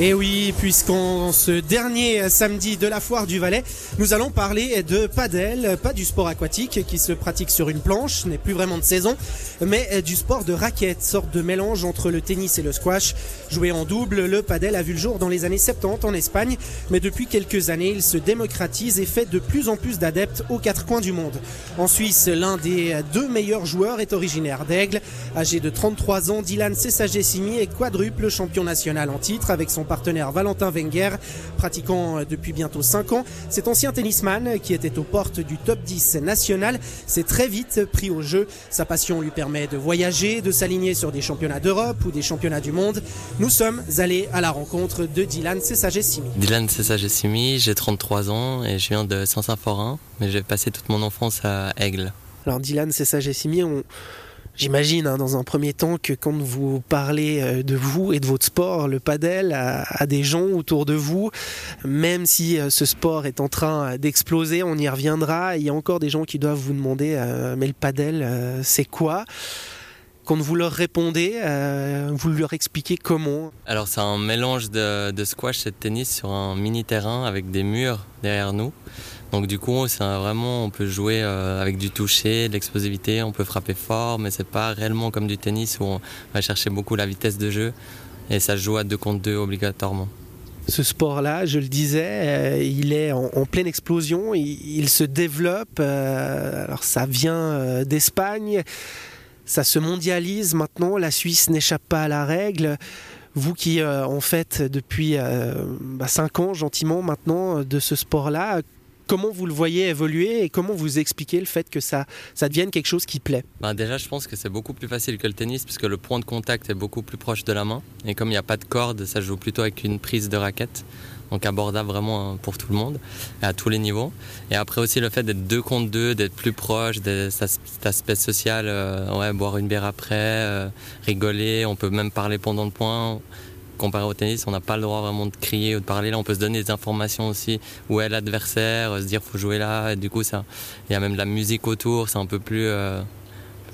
Et oui, puisqu'en ce dernier samedi de la foire du Valais, nous allons parler de padel, pas du sport aquatique qui se pratique sur une planche, n'est plus vraiment de saison, mais du sport de raquette, sorte de mélange entre le tennis et le squash. Joué en double, le padel a vu le jour dans les années 70 en Espagne, mais depuis quelques années, il se démocratise et fait de plus en plus d'adeptes aux quatre coins du monde. En Suisse, l'un des deux meilleurs joueurs est originaire d'Aigle. Âgé de 33 ans, Dylan Sessagessimi est quadruple champion national en titre avec son partenaire Valentin Wenger, pratiquant depuis bientôt 5 ans. Cet ancien tennisman, qui était aux portes du top 10 national, s'est très vite pris au jeu. Sa passion lui permet de voyager, de s'aligner sur des championnats d'Europe ou des championnats du monde. Nous sommes allés à la rencontre de Dylan Sessagessimi. Dylan Sessagessimi, j'ai 33 ans et je viens de Saint-Symphorien, mais j'ai passé toute mon enfance à Aigle. Alors Dylan Sessagessimi, on J'imagine hein, dans un premier temps que quand vous parlez euh, de vous et de votre sport, le padel, à, des gens autour de vous, même si euh, ce sport est en train d'exploser, on y reviendra, il y a encore des gens qui doivent vous demander euh, mais le padel, c'est quoi? Quand vous leur répondez, vous leur expliquez comment? Alors c'est un mélange de squash et de tennis sur un mini terrain avec des murs derrière nous. Donc du coup, vraiment, on peut jouer euh, avec du toucher, de l'explosivité, on peut frapper fort, mais c'est pas réellement comme du tennis où on va chercher beaucoup la vitesse de jeu et ça joue à deux contre deux obligatoirement. Ce sport-là, je le disais, euh, il est en, pleine explosion, il, se développe. Euh, alors ça vient d'Espagne, ça se mondialise maintenant. La Suisse n'échappe pas à la règle. Vous qui en faites depuis 5 bah, ans gentiment maintenant de ce sport-là, Comment vous le voyez évoluer et comment vous expliquez le fait que ça, devienne quelque chose qui plaît ben Déjà, je pense que c'est beaucoup plus facile que le tennis puisque le point de contact est beaucoup plus proche de la main. Et comme il n'y a pas de corde, ça joue plutôt avec une prise de raquette. Donc abordable vraiment hein, pour tout le monde, à tous les niveaux. Et après aussi le fait d'être deux contre deux, d'être plus proche, cet aspect social, euh, ouais, boire une bière après, euh, rigoler, on peut même parler pendant le point comparé au tennis, on n'a pas le droit vraiment de crier ou de parler. Là, on peut se donner des informations aussi. Où est l'adversaire Se dire faut jouer là. Et du coup, ça, il y a même de la musique autour. C'est un peu plus, euh,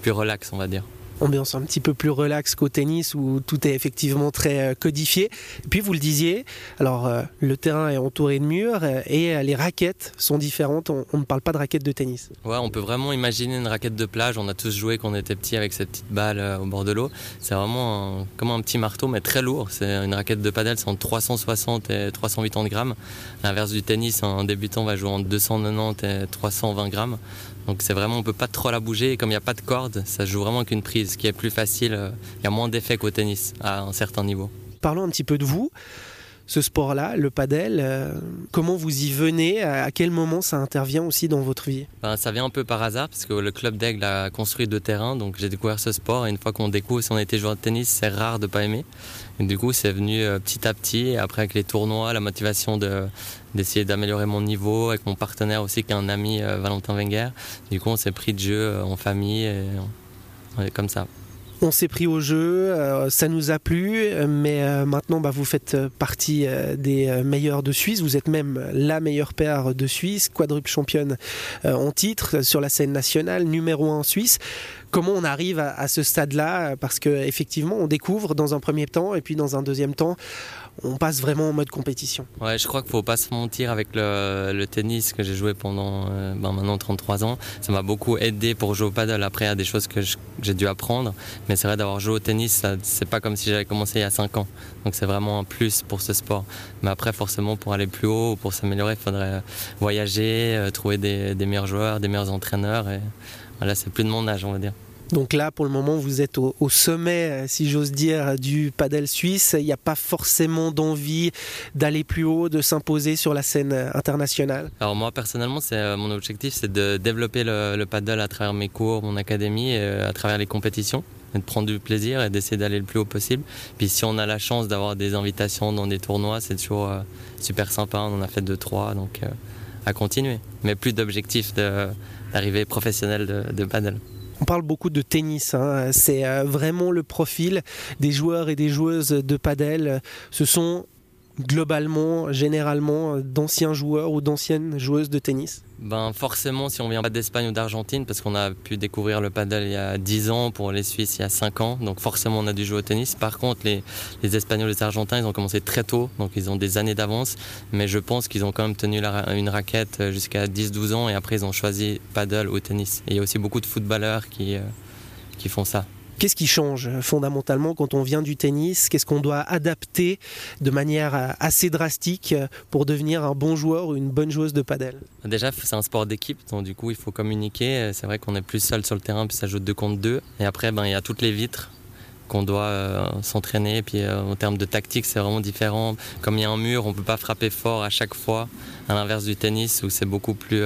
plus relax, on va dire ambiance un petit peu plus relax qu'au tennis où tout est effectivement très euh, codifié. Et puis vous le disiez, alors euh, le terrain est entouré de murs euh, et les raquettes sont différentes. On, ne parle pas de raquettes de tennis. Ouais, on peut vraiment imaginer une raquette de plage. On a tous joué quand on était petit avec cette petite balle au bord de l'eau. C'est vraiment comme un petit marteau mais très lourd. C'est une raquette de padel, c'est entre 360 et 380 grammes. l'inverse du tennis, un débutant va jouer entre 290 et 320 grammes. Donc c'est vraiment, on peut pas trop la bouger. Et comme il n'y a pas de corde, ça joue vraiment qu'une prise, ce qui est plus facile. Euh, il y a moins d'effet qu'au tennis à un certain niveau. Parlons un petit peu de vous. Ce sport-là, le padel, euh, comment vous y venez? À quel moment ça intervient aussi dans votre vie? Ben, Ça vient un peu par hasard parce que le club d'Aigle a construit deux terrains, donc j'ai découvert ce sport. Et une fois qu'on découvre si on était joueur de tennis, c'est rare de pas aimer. Du coup, c'est venu euh, petit à petit. Et après, avec les tournois, la motivation de, d'essayer d'améliorer mon niveau avec mon partenaire aussi, qui est un ami, euh, Valentin Wenger. Du coup, on s'est pris de jeu en famille et comme ça. On s'est pris au jeu, ça nous a plu, mais maintenant bah, vous faites partie des meilleurs de Suisse, vous êtes même la meilleure paire de Suisse, quadruple championne en titre sur la scène nationale, numéro 1 en Suisse. Comment on arrive à, ce stade-là? Parce qu'effectivement, on découvre dans un premier temps et puis dans un deuxième temps, on passe vraiment en mode compétition. Ouais, je crois qu'il ne faut pas se mentir avec le, tennis que j'ai joué pendant euh, ben maintenant 33 ans. Ça m'a beaucoup aidé pour jouer au paddle. Après, a des choses que j'ai dû apprendre. Mais c'est vrai d'avoir joué au tennis, c'est pas comme si j'avais commencé il y a 5 ans. Donc c'est vraiment un plus pour ce sport. Mais après, forcément, pour aller plus haut ou pour s'améliorer, il faudrait voyager, euh, trouver des, des meilleurs joueurs, des meilleurs entraîneurs. Et voilà, c'est plus de mon âge, on va dire. Donc là, pour le moment, vous êtes au, sommet, euh, si j'ose dire, du padel suisse. Il n'y a pas forcément d'envie d'aller plus haut, de s'imposer sur la scène euh, internationale. Alors moi, personnellement, c'est euh, mon objectif, c'est de développer le, le, paddle à travers mes cours, mon académie, et à travers les compétitions, et de prendre du plaisir et d'essayer d'aller le plus haut possible. Puis si on a la chance d'avoir des invitations dans des tournois, c'est toujours super sympa. On en a fait deux, trois, donc à continuer. Mais plus d'objectif d'arrivée professionnelle de, de paddle. On parle beaucoup de tennis, hein. c'est euh, vraiment le profil des joueurs et des joueuses de padel. Ce sont globalement, généralement, d'anciens joueurs ou d'anciennes joueuses de tennis ben forcément, si on vient pas d'Espagne ou d'Argentine, parce qu'on a pu découvrir le paddle il y a 10 ans, pour les Suisses il y a 5 ans, donc forcément on a dû jouer au tennis. Par contre, les, Espagnols et les Argentins, ils ont commencé très tôt, donc ils ont des années d'avance, mais je pense qu'ils ont quand même tenu une raquette jusqu'à 10-12 ans, et après ils ont choisi paddle ou tennis. Et il y a aussi beaucoup de footballeurs qui, euh, qui font ça. Qu'est-ce qui change fondamentalement quand on vient du tennis? Qu'est-ce qu'on doit adapter de manière euh, assez drastique euh, pour devenir un bon joueur ou une bonne joueuse de padel? Déjà, c'est un sport d'équipe, donc du coup, il faut communiquer. C'est vrai qu'on est plus seul sur le terrain, puis ça joue deux contre deux. Et après, ben, il y a toutes les vitres qu'on doit euh, s'entraîner. Puis en termes de tactique, c'est vraiment différent. Comme il y a un mur, on ne peut pas frapper fort à chaque fois, à l'inverse du tennis où c'est beaucoup plus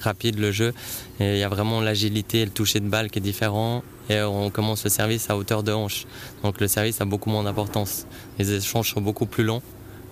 rapide le jeu. Et il y a vraiment l'agilité et le toucher de balle qui est différent et on commence le service à hauteur de hanche. Donc le service a beaucoup moins d'importance. Les échanges sont beaucoup plus longs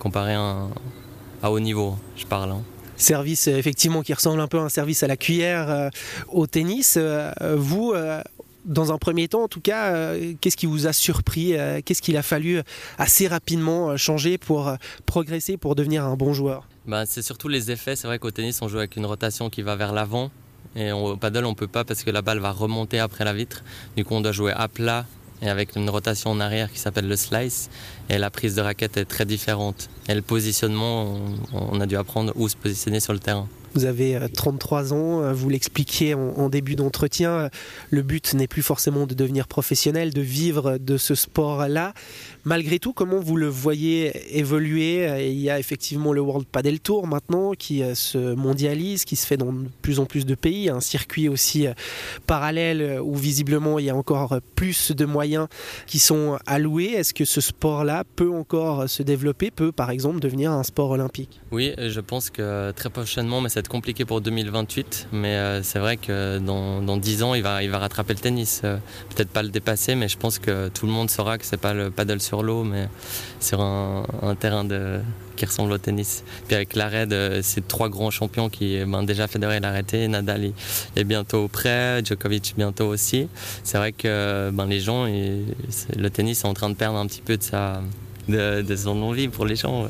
comparé à, haut niveau, je parle. Hein. Service effectivement qui ressemble un peu à un service à la cuillère euh, au tennis. Euh, vous, euh, dans un premier temps, en tout cas, qu'est-ce qui vous a surpris Qu'est-ce qu'il a fallu assez rapidement changer pour progresser, pour devenir un bon joueur? Bah, C'est surtout les effets. C'est vrai qu'au tennis, on joue avec une rotation qui va vers l'avant. Et au paddle, on peut pas parce que la balle va remonter après la vitre. Du coup, on doit jouer à plat et avec une rotation en arrière qui s'appelle le slice. Et la prise de raquette est très différente. Et le positionnement, on a dû apprendre où se positionner sur le terrain. Vous avez 33 euh, ans, euh, vous l'expliquiez en, début d'entretien, euh, le but n'est plus forcément de devenir professionnel, de vivre de ce sport-là. Malgré tout, comment vous le voyez évoluer? Il y a effectivement le World Padel Tour maintenant qui se mondialise, qui se fait dans de plus en plus de pays, un circuit aussi parallèle où visiblement il y a encore plus de moyens qui sont alloués. Est-ce que ce sport-là peut encore se développer, peut par exemple devenir un sport olympique? Oui, je pense que très prochainement, mais ça compliqué pour 2028, mais euh, c'est vrai que dans, dans, 10 ans, il va, il va rattraper le tennis. Euh, peut-être pas le dépasser, mais je pense que tout le monde saura que c'est pas le paddle sur l'eau, mais sur un, terrain de, qui ressemble au tennis. Puis avec l'arrêt de ces trois grands champions qui, ben, déjà Federer l'a arrêté, Nadal est bientôt prêt, Djokovic bientôt aussi. C'est vrai que ben, les gens, le tennis est en train de perdre un petit peu de, sa, de son envie pour les gens.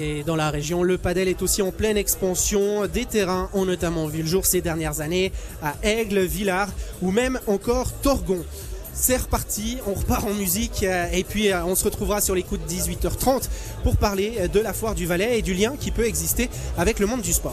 Et dans la région, le padel est aussi en pleine expansion. Des terrains ont notamment vu le jour ces dernières années à Aigle, Villars ou même encore Torgon. C'est reparti, on repart en musique euh, et puis euh, on se retrouvera sur les coups de 18h30 pour parler de la foire du Valais et du lien qui peut exister avec le monde du sport.